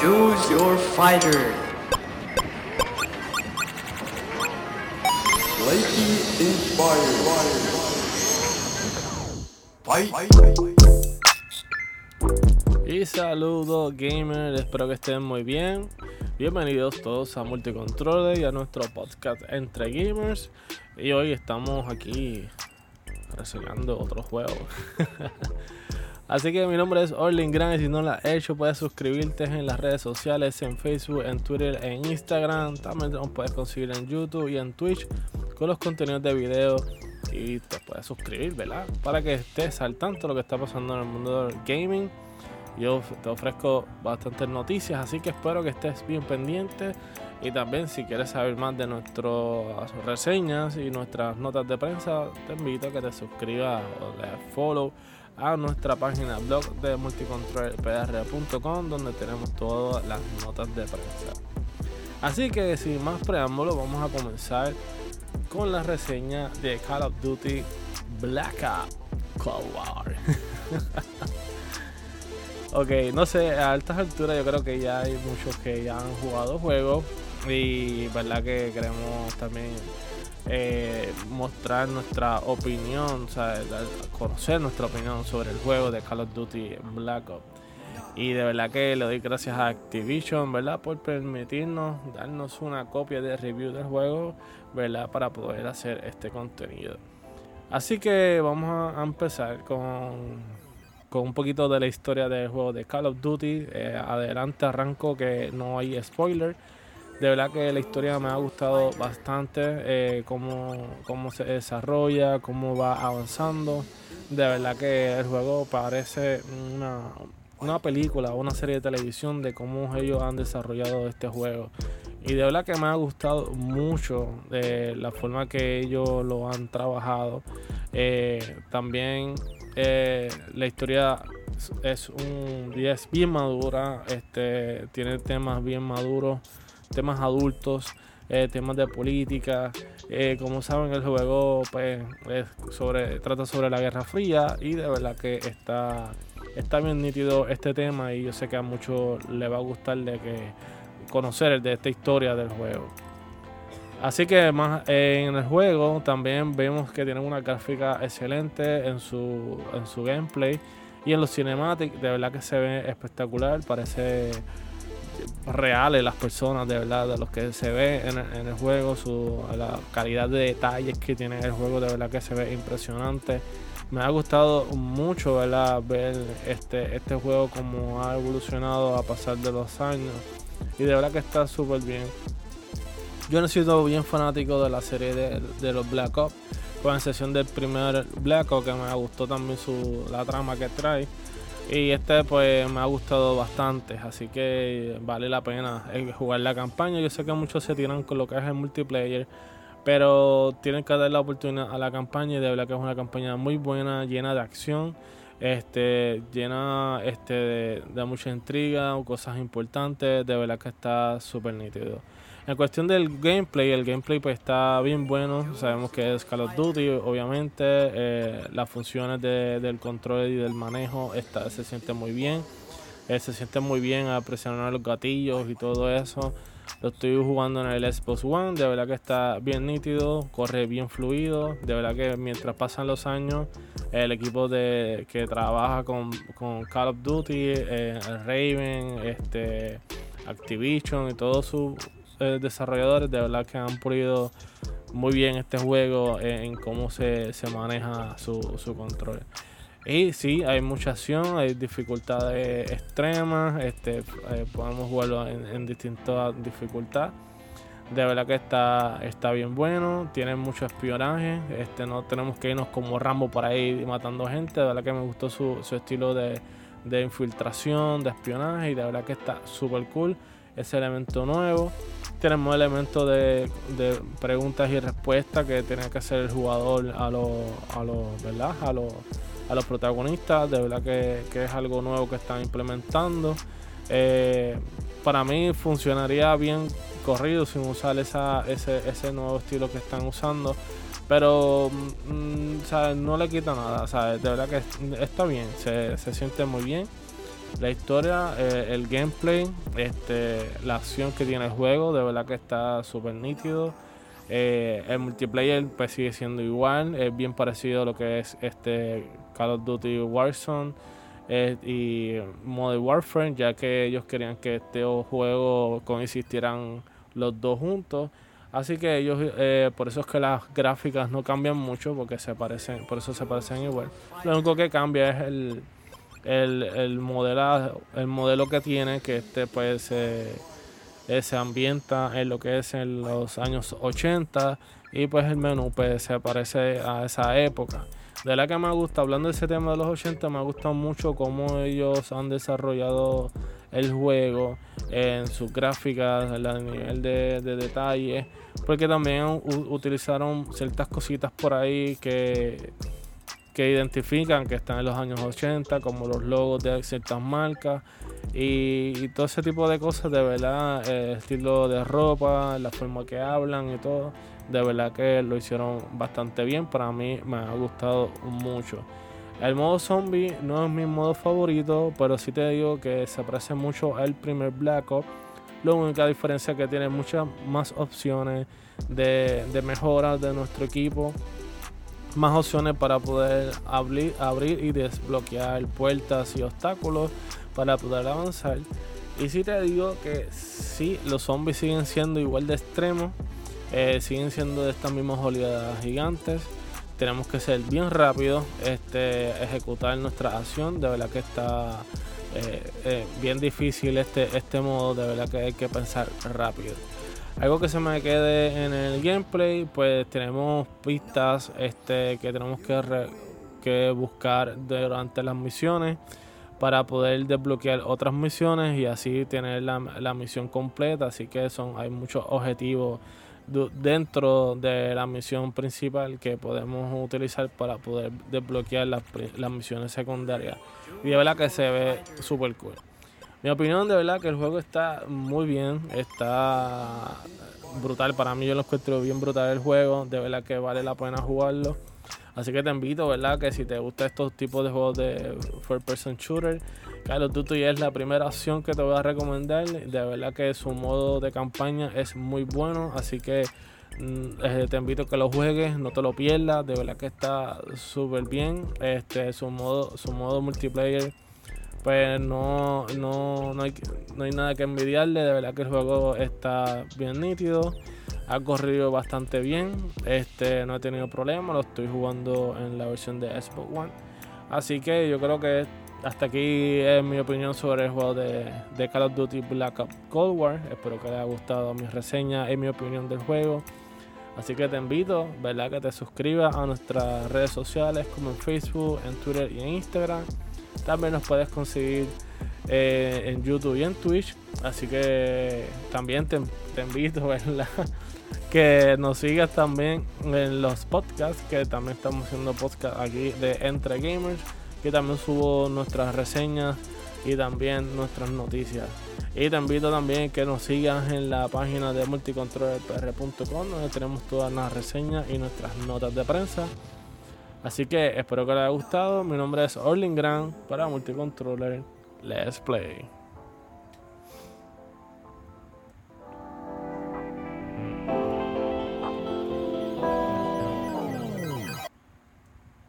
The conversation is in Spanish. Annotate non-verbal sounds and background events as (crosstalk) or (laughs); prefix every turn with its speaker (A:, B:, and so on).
A: Choose your fighter. Slightly inspired. Fight.
B: Y saludos gamers, espero que estén muy bien. Bienvenidos todos a Multicontroller y a nuestro podcast Entre Gamers. Y hoy estamos aquí reseñando otro juego. (laughs) Así que mi nombre es Orlin Gran y si no lo has hecho puedes suscribirte en las redes sociales, en Facebook, en Twitter, en Instagram. También nos puedes conseguir en YouTube y en Twitch con los contenidos de video y te puedes suscribir, ¿verdad? Para que estés al tanto de lo que está pasando en el mundo del gaming. Yo te ofrezco bastantes noticias, así que espero que estés bien pendiente. Y también si quieres saber más de nuestras reseñas y nuestras notas de prensa, te invito a que te suscribas o le follow a nuestra página blog de multicontrolpr.com donde tenemos todas las notas de prensa. Así que sin más preámbulo vamos a comenzar con la reseña de Call of Duty Black Ops Cold War. (laughs) ok, no sé, a altas alturas yo creo que ya hay muchos que ya han jugado juegos y verdad que queremos también eh, mostrar nuestra opinión, conocer nuestra opinión sobre el juego de Call of Duty Black Ops. Y de verdad que le doy gracias a Activision, ¿verdad? Por permitirnos darnos una copia de review del juego, ¿verdad? Para poder hacer este contenido. Así que vamos a empezar con, con un poquito de la historia del juego de Call of Duty. Eh, adelante arranco que no hay spoiler. De verdad que la historia me ha gustado bastante, eh, cómo, cómo se desarrolla, cómo va avanzando. De verdad que el juego parece una, una película, una serie de televisión de cómo ellos han desarrollado este juego. Y de verdad que me ha gustado mucho de la forma que ellos lo han trabajado. Eh, también eh, la historia es, un, es bien madura, este, tiene temas bien maduros, temas adultos, eh, temas de política. como saben, el juego pues, trata sobre la Guerra Fría y de verdad que está está bien nítido este tema y yo sé que a muchos le va a gustar de que conocer de esta historia del juego. Así que más en el juego también vemos que tiene una gráfica excelente en su, en su gameplay y en los cinematics de verdad que se ve espectacular, parece reales las personas de verdad de los que se ve en el, juego, su, la calidad de detalles que tiene el juego de verdad que se ve impresionante me ha gustado mucho ver este, este juego como ha evolucionado a pasar de los años y de verdad que está súper bien. Yo no he sido bien fanático de la serie de, los Black Ops, con excepción del primer Black Ops que me gustó también su, la trama que trae. Y este pues me ha gustado bastante, así que vale la pena jugar la campaña. Yo sé que muchos se tiran con lo que es el multiplayer, pero tienen que dar la oportunidad a la campaña y de verdad que es una campaña muy buena, llena de acción, este, llena este, de, mucha intriga, cosas importantes, de verdad que está súper nítido. En cuestión del gameplay, el gameplay pues está bien bueno, sabemos que es Call of Duty, obviamente, eh, las funciones del control y del manejo está, se siente muy bien, eh, se siente muy bien a presionar los gatillos y todo eso. Lo estoy jugando en el Xbox One, de verdad que está bien nítido, corre bien fluido, de verdad que mientras pasan los años, el equipo de, que trabaja con, Call of Duty, eh, Raven, este, Activision y todos sus eh, desarrolladores, de verdad que han pulido muy bien este juego en, cómo se, maneja su, su control. Y sí, hay mucha acción, hay dificultades extremas, este, eh, podemos jugarlo en, distintas dificultades. De verdad que está, está bien bueno, tiene mucho espionaje, este, no tenemos que irnos como Rambo por ahí matando gente, de verdad que me gustó su, estilo de, infiltración, de espionaje y de verdad que está súper cool ese elemento nuevo. Tenemos elementos de, preguntas y respuestas que tiene que hacer el jugador a los, a ¿verdad? A los a los protagonistas. De verdad que, es algo nuevo que están implementando. Eh, para mí funcionaría bien corrido sin usar esa, ese, ese nuevo estilo que están usando. Pero mm, no le quita nada. De verdad que está bien. Se, siente muy bien. La historia, eh, el gameplay, este, la acción que tiene el juego, de verdad que está súper nítido. Eh, el multiplayer pues sigue siendo igual, es bien parecido a lo que es este Call of Duty Warzone eh, y Modern Warfare, ya que ellos querían que este juego coexistieran los dos juntos. Así que ellos, por eso es que las gráficas no cambian mucho, porque se parecen, por eso se parecen igual. Lo único que cambia es el, el, el, el modelo que tiene, que este pues se, eh, se ambienta en lo que es en los años 80 y pues el menú pues se parece a esa época. De la que me gusta, hablando de ese tema de los 80, me gusta mucho cómo ellos han desarrollado el juego en sus gráficas, el nivel de, detalle, porque también utilizaron ciertas cositas por ahí que, que identifican que están en los años 80, como los logos de ciertas marcas y, todo ese tipo de cosas, de verdad, el estilo de ropa, la forma que hablan y todo de verdad que lo hicieron bastante bien. Para mí me ha gustado mucho. El modo zombie no es mi modo favorito, pero sí te digo que se parece mucho al primer Black Ops. La única diferencia es que tiene muchas más opciones de, de mejoras de nuestro equipo. Más opciones para poder abrir, abrir y desbloquear puertas y obstáculos para poder avanzar. Y sí te digo que sí, los zombies siguen siendo igual de extremos eh, siguen siendo de estas mismas oleadas gigantes. Tenemos que ser bien rápidos, este, ejecutar nuestra acción. De verdad que está eh, eh, bien difícil este, este modo. De verdad que hay que pensar rápido. Algo que se me quede en el gameplay, pues tenemos pistas este, que tenemos que, que buscar durante las misiones para poder desbloquear otras misiones y así tener la, la misión completa. Así que son, hay muchos objetivos dentro de la misión principal que podemos utilizar para poder desbloquear las, misiones secundarias. Y de verdad que se ve super cool. Mi opinión de verdad que el juego está muy bien, está brutal. Para mí yo lo encuentro bien brutal el juego, de verdad que vale la pena jugarlo. Así que te invito, ¿verdad? Que si te gustan estos tipos de juegos de first person shooter, Call of Duty es la primera opción que te voy a recomendar. De verdad que su modo de campaña es muy bueno. Así que mm, eh, te invito a que lo juegues, no te lo pierdas. De verdad que está súper bien. Este, su modo, su modo multiplayer. Pues no, no, no, hay, no hay nada que envidiarle. De verdad que el juego está bien nítido ha corrido bastante bien. Este, no he tenido problemas. Lo estoy jugando en la versión de Xbox One. Así que yo creo que hasta aquí es mi opinión sobre el juego de, Call of Duty Black Ops Cold War. Espero que les haya gustado mi reseña y mi opinión del juego. Así que te invito, ¿verdad? Que te suscribas a nuestras redes sociales como en Facebook, en Twitter y en Instagram. También nos puedes conseguir eh, en YouTube y en Twitch. Así que también te, invito, (laughs) ¿verdad? que nos sigas también en los podcasts, que también estamos haciendo podcast aquí de Entre Gamers que también subo nuestras reseñas y también nuestras noticias. Y te invito también que nos sigas en la página de multicontrollerpr.com donde tenemos todas las reseñas y nuestras notas de prensa. Así que espero que les haya gustado. Mi nombre es Orling Gran para Multicontroller. Let's Play.